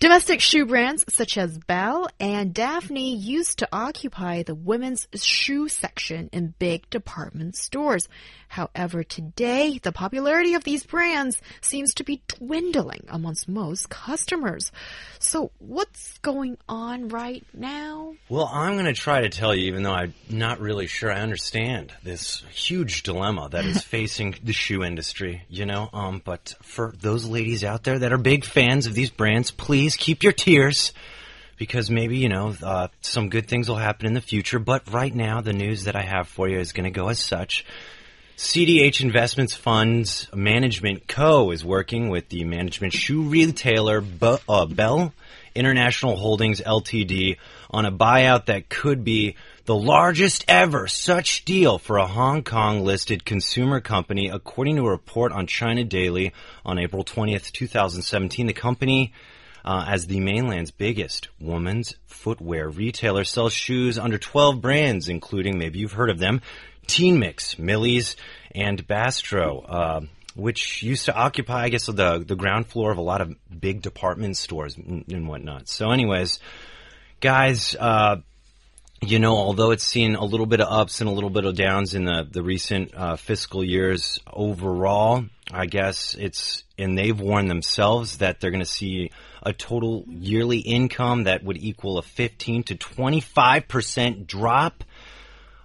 Domestic shoe brands such as Belle and Daphne used to occupy the women's shoe section in big department stores. However, today, the popularity of these brands seems to be dwindling amongst most customers. So, what's going on right now? Well, I'm going to try to tell you, even though I'm not really sure I understand this huge dilemma that is facing the shoe industry, you know. Um, but for those ladies out there that are big fans of these brands, please keep your tears because maybe, you know, uh, some good things will happen in the future. But right now, the news that I have for you is going to go as such. CDH Investments Funds Management Co. is working with the management shoe retailer uh, Belle International Holdings Ltd. on a buyout that could be the largest ever such deal for a Hong Kong listed consumer company, according to a report on China Daily on April 20th, 2017. The company uh, as the mainland's biggest women's footwear retailer, sells shoes under 12 brands, including maybe you've heard of them Teenmix, Millie's, and Basto. Uh, which used to occupy, I guess, the the ground floor of a lot of big department stores and, and whatnot. So, anyways, guys, uh, you know, although it's seen a little bit of ups and a little bit of downs in the the recent uh, fiscal years overall, I guess it's and they've warned themselves that they're going to see a total yearly income that would equal a 15 to 25 percent drop.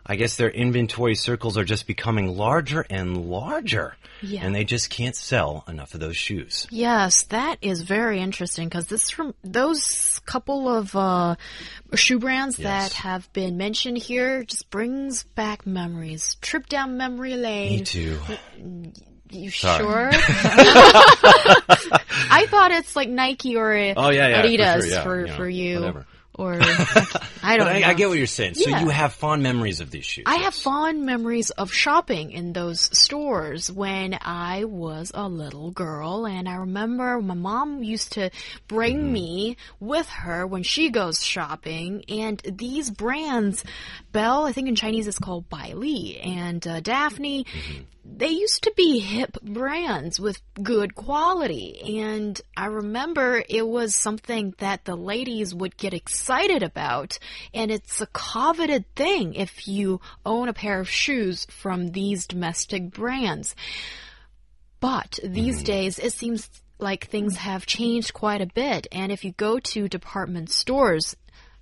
I guess their inventory circles are just becoming larger and larger. Yeah. And they just can't sell enough of those shoes. Yes, that is very interesting because this from those couple of uh, shoe brands Yes. that have been mentioned here just brings back memories. Trip down memory lane. Me too. You Sorry. sure? I thought it's like Nike or Oh, yeah, yeah, for Adidas sure, yeah, for, you for you. whatever. Or I don't. I, I get what you're saying. So Yeah. you have fond memories of these shoes. I have fond memories of shopping in those stores when I was a little girl. And I remember my mom used to bring Mm-hmm. me with her when she goes shopping. And these brands, Belle, I think in Chinese it's called Bai Li, and uh, Daphne, Mm-hmm. They used to be hip brands with good quality. And I remember it was something that the ladies would get excited about. And it's a coveted thing if you own a pair of shoes from these domestic brands. But these mm-hmm. days, it seems like things have changed quite a bit. And if you go to department stores,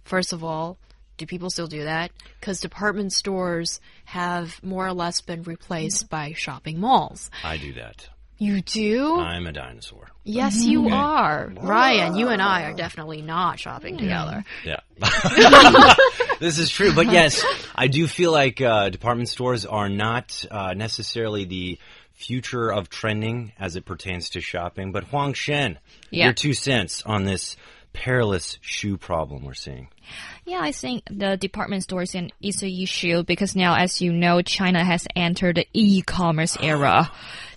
first of all, do people still do that? Because department stores have more or less been replaced by shopping malls. I do that. You do? I'm a dinosaur. yes, you are. Ryan, you and I are definitely not shopping together. Yeah. this is true. But yes, I do feel like uh, department stores are not uh, necessarily the future of trending as it pertains to shopping. But Huang Shen, Yeah. your two cents on this perilous shoe problem we're seeing. Yeah, I think the department stores and is an issue because now, as you know, China has entered the e-commerce era.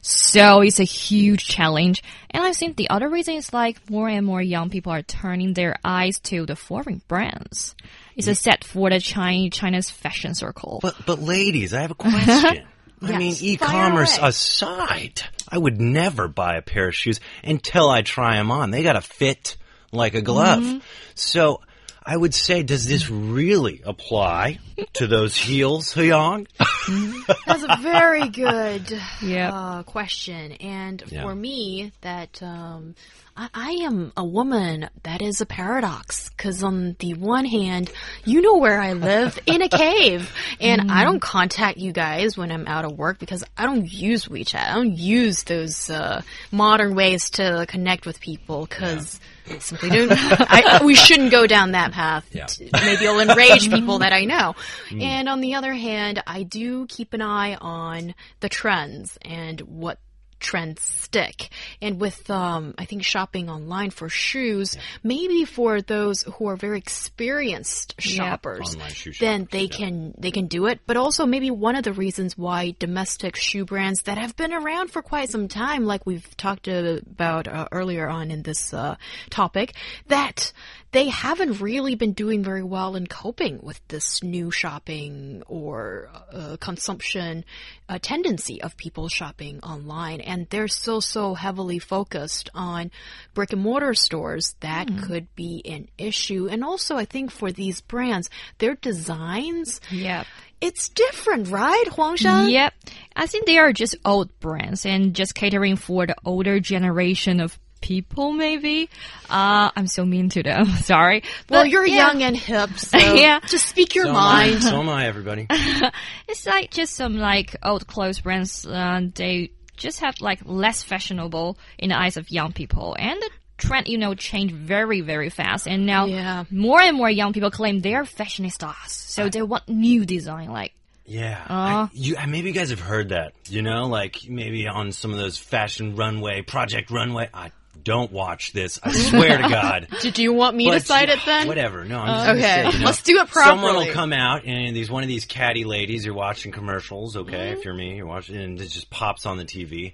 So it's a huge challenge. And I think the other reason is like more and more young people are turning their eyes to the foreign brands. It's a set for the China, China's fashion circle. But but ladies, I have a question. I mean, e-commerce aside, I would never buy a pair of shoes until I try them on. They got to fit like a glove. Mm-hmm. So I would say, does this really apply to those heels, Hyung? That's a very good Yeah. uh, question. And Yeah. for me, that um, I, I am a woman that is a paradox. Because on the one hand, you know where I live in a cave, and I don't contact you guys when I'm out of work because I don't use WeChat. I don't use those uh, modern ways to connect with people because. Simply don't. I, we shouldn't go down that path. Yeah. Maybe it'll enrage people that I know. And on the other hand, I do keep an eye on the trends and what trends stick. And with, um, I think shopping online for shoes, maybe for those who are very experienced shoppers, Online shoe then they yeah. can they can do it. But also maybe one of the reasons why domestic shoe brands that have been around for quite some time, like we've talked about uh, earlier on in this uh, topic, that they haven't really been doing very well in coping with this new shopping or uh, consumption uh, tendency of people shopping online. And they're still so heavily focused on brick and mortar stores that could be an issue. And also, I think for these brands, their designs, Yep. it's different, right, Huang Shen? Yep. I think they are just old brands and just catering for the older generation of people, maybe. Uh, I'm so mean to them. Sorry. Well, But, you're yeah, young and hip, so Yeah. just speak your So am I. mind. So am I, everybody. It's like just some like old clothes brands. Uh, they just have like less fashionable in the eyes of young people. And the trend, you know, changed very, very fast. And now Yeah. more and more young people claim they're fashionistas. So they want new design, like Yeah. Uh. I, you, I- maybe you guys have heard that, you know, like maybe on some of those fashion runway, project runway. I don't watch this. I swear to God. Did you want me to cite it then? Whatever. No, I'm just Okay, say, you know, let's do it properly. Someone will come out and these one of these catty ladies. You're watching commercials, okay? Mm-hmm. If you're me, you're watching, and it just pops on the TV,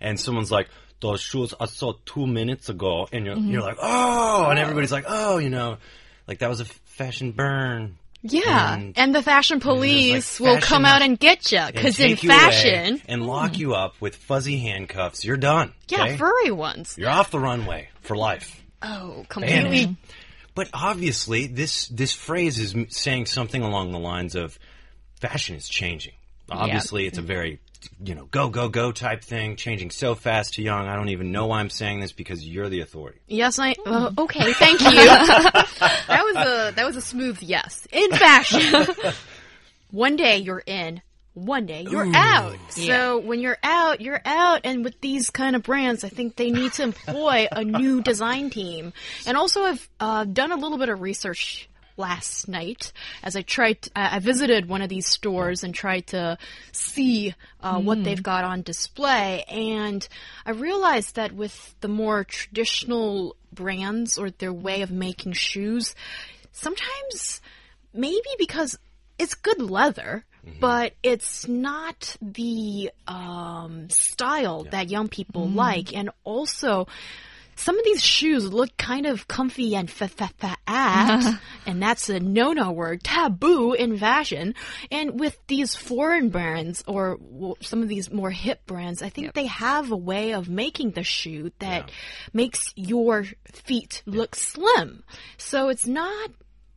and someone's like, "Those shoes I saw two minutes ago," and you're Mm-hmm. you're like, "Oh," and everybody's like, "Oh," you know, like that was a fashion burn. Yeah, And- and, the fashion police will fashion- come out and get you because in fashion, and lock you up with fuzzy handcuffs. You're done. yeah, okay? furry ones. you're off the runway for life. Oh, completely. But obviously, this this phrase is saying something along the lines of fashion is changing. Obviously, it's a very you know go go go type thing, changing so fast to young. I don't even know why I'm saying this because you're the authority. Yes, I. Uh, okay, thank you. that was a that was a smooth yes. In fashion, one day you're in, one day you're out. So when you're out, you're out. And with these kind of brands, I think they need to employ a new design team. And also, I've uh, done a little bit of research last night as I tried. I I visited one of these stores and tried to see uh, what they've got on display, and I realized that with the more traditional brands or their way of making shoes, sometimes maybe because it's good leather. But it's not the um, style that young people like, and also some of these shoes look kind of comfy and fa fa fa and that's a no no word, taboo in fashion. And with these foreign brands or some of these more hip brands, I think they have a way of making the shoe that makes your feet look slim. So it's not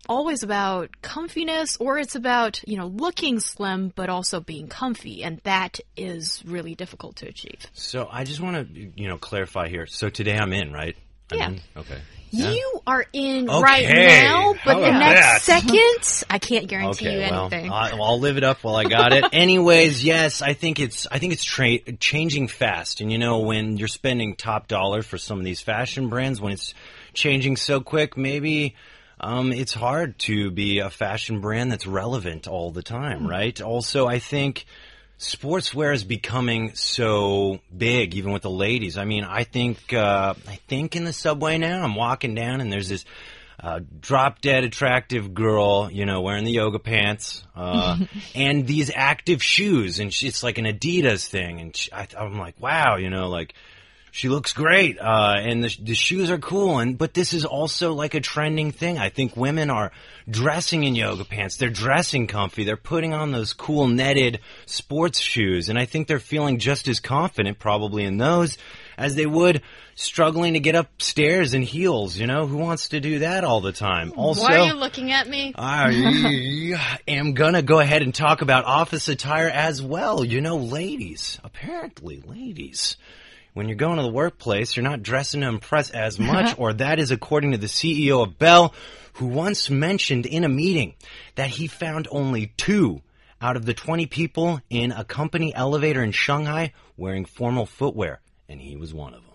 always about comfiness or it's about, you know, looking slim but also being comfy and that is really difficult to achieve. So I just want to you know clarify here. So today I'm in, right? I'm Yeah. in? Okay. You are in Okay. right now, but the next that? second, I can't guarantee you Okay, well, anything. I- I'll live it up while I got it. Anyways, yes, I think it's I think it's tra- changing fast, and you know when you're spending top dollar for some of these fashion brands, when it's changing so quick, maybe um, it's hard to be a fashion brand that's relevant all the time, right? Also, I think sportswear is becoming so big, even with the ladies. I mean, I think uh, I think in the subway now, I'm walking down and there's this uh, drop dead attractive girl, you know, wearing the yoga pants uh, and these active shoes, and she, it's like an Adidas thing, and she, I, I'm like, wow, you know, like she looks great, uh, and the, the shoes are cool. And but this is also like a trending thing. I think women are dressing in yoga pants. They're dressing comfy. They're putting on those cool netted sports shoes, and I think they're feeling just as confident, probably in those, as they would struggling to get upstairs in heels. You know, who wants to do that all the time? Also, Why are you looking at me? I am gonna go ahead and talk about office attire as well. You know, ladies, apparently, ladies, when you're going to the workplace, you're not dressing to impress as much, or that is according to the CEO of Belle, who once mentioned in a meeting that he found only two out of the 20 people in a company elevator in Shanghai wearing formal footwear, and he was one of them.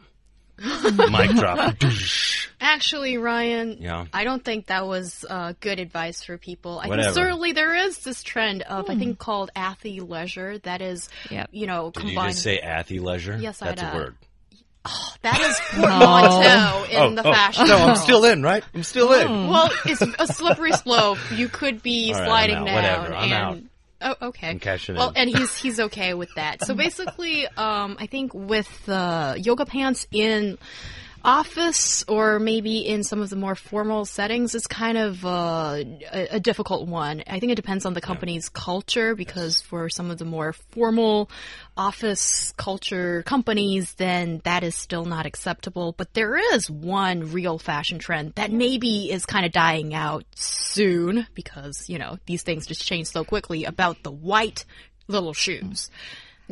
Mic drop. Actually, Ryan, Yeah. I don't think that was uh, good advice for people. I Whatever. think certainly there is this trend of I think called athleisure that is, Yep. you know, Did you combined. just say athleisure? Yes, I That's a word. that is portmanteau in the oh, fashion. no, I'm still in, right? I'm still in. Well, it's a slippery slope. You could be All right, sliding I'm out. down. Whatever, I'm and, Oh, okay. Cashing well, in. and he's he's okay with that. So basically, um, I think with uh, yoga pants in office or maybe in some of the more formal settings, it's kind of uh, a, a difficult one. I think it depends on the company's culture because for some of the more formal office culture companies, then that is still not acceptable. But there is one real fashion trend that maybe is kind of dying out soon because, you know, these things just change so quickly about the white little shoes.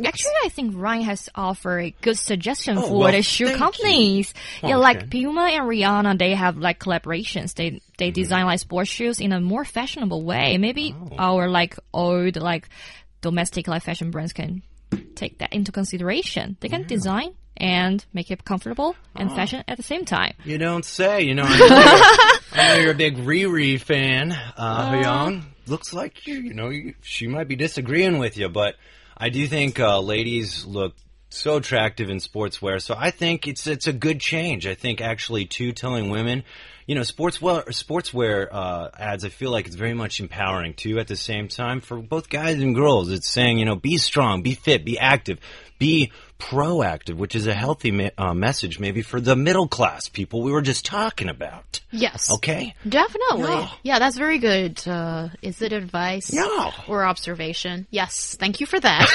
Actually, I think Ryan has offered a good suggestion Oh, for well, the shoe thank you. companies. Yeah, Okay. like Puma and Rihanna, they have like collaborations. They they mm-hmm. design like sports shoes in a more fashionable way. Maybe Oh. our like old like domestic like fashion brands can take that into consideration. They can design and make it comfortable Oh. and ah. fashion at the same time. You don't say. You know, I know you're, I know you're a big Riri fan, uh, ah. Hyun. Looks like you, you know, you, she might be disagreeing with you, but I do think uh, ladies look so attractive in sportswear. So I think it's it's a good change. I think actually too telling women, you know, sportswear sportswear uh, ads. I feel like it's very much empowering too. At the same time, for both guys and girls, it's saying you know, be strong, be fit, be active, be proactive, which is a healthy me- uh, message maybe for the middle class people we were just talking about. Yes. Okay. Definitely. Yeah. Yeah, that's very good. Uh, is it advice? Yeah. Or observation? Yes. Thank you for that.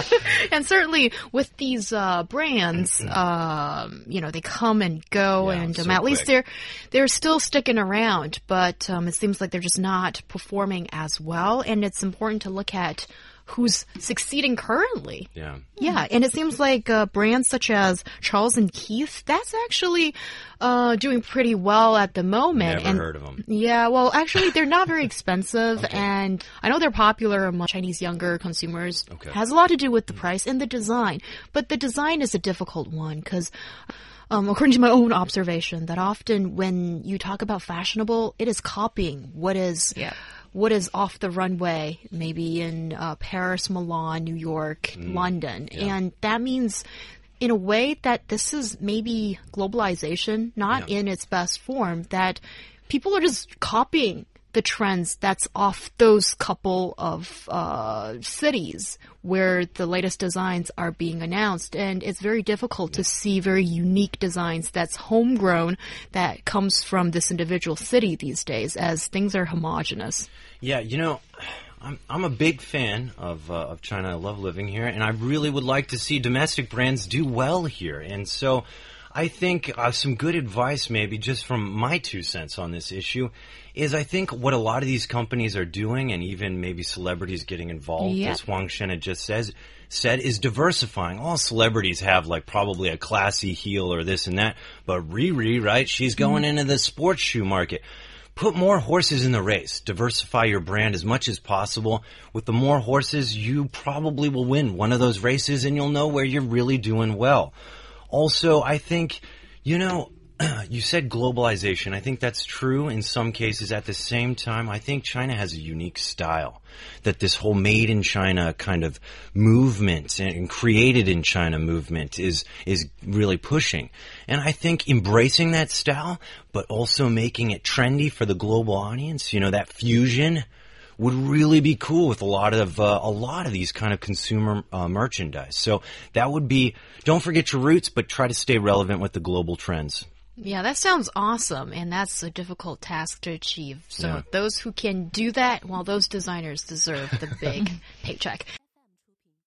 and, and certainly with these uh, brands, um, you know, they come and go, Yeah, and um, so at least quick. they're they're still sticking around. But um, it seems like they're just not performing as well. And it's important to look at who's succeeding currently. Yeah. Yeah, and it seems like uh, brands such as Charles and Keith, that's actually uh, doing pretty well at the moment. Never and heard of them. Yeah, well, actually, they're not very expensive, and I know they're popular among Chinese younger consumers. Okay. Has a lot to do with the price and the design, but the design is a difficult one because. Um, according to my own observation, that often when you talk about fashionable, it is copying what is Yeah. what is off the runway, maybe in uh, Paris, Milan, New York, London. And that means, in a way, that this is maybe globalization, not Yeah. in its best form, that people are just copying the trends that's off those couple of uh, cities where the latest designs are being announced. And it's very difficult to see very unique designs that's homegrown that comes from this individual city these days as things are homogenous. Yeah, you know, I'm I'm a big fan of uh, of China. I love living here, and I really would like to see domestic brands do well here. And so, I think uh, some good advice, maybe just from my two cents on this issue, is I think what a lot of these companies are doing, and even maybe celebrities getting involved, Yeah. as Huang Shen had just says said, is diversifying. All celebrities have like probably a classy heel or this and that, but Riri, right? She's going into the sports shoe market. Put more horses in the race. Diversify your brand as much as possible. With the more horses, you probably will win one of those races and you'll know where you're really doing well. Also, I think, you know, you said globalization. I think that's true in some cases. At the same time, I think China has a unique style. That this whole made in China kind of movement and, created in China movement is, is really pushing. And I think embracing that style, but also making it trendy for the global audience, you know, that fusion would really be cool with a lot of uh, a lot of these kind of consumer uh, merchandise. So that would be don't forget your roots, but try to stay relevant with the global trends. Yeah, that sounds awesome, and that's a difficult task to achieve. So Yeah. those who can do that, well, those designers deserve the big paycheck.